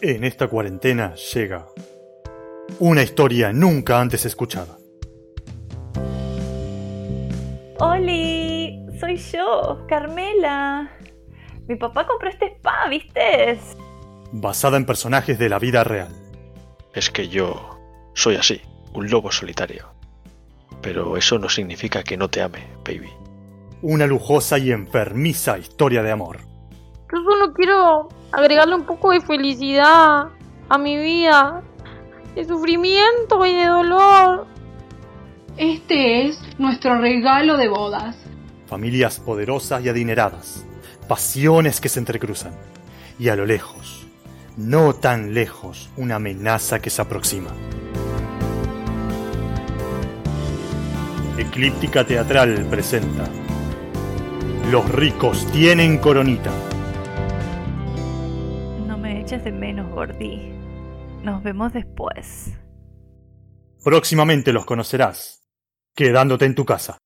En esta cuarentena llega una historia nunca antes escuchada. ¡Oli! Soy yo, Carmela. Mi papá compró este spa, ¿viste? Basada en personajes de la vida real. Es que yo soy así, un lobo solitario. Pero eso no significa que no te ame, baby. Una lujosa y enfermiza historia de amor. Yo solo quiero agregarle un poco de felicidad a mi vida, de sufrimiento y de dolor. Este es nuestro regalo de bodas. Familias poderosas y adineradas, pasiones que se entrecruzan, y a lo lejos, no tan lejos, una amenaza que se aproxima. Eclíptica Teatral presenta Los ricos tienen coronita. Eches de menos, Gordi. Nos vemos después. Próximamente los conocerás, quedándote en tu casa.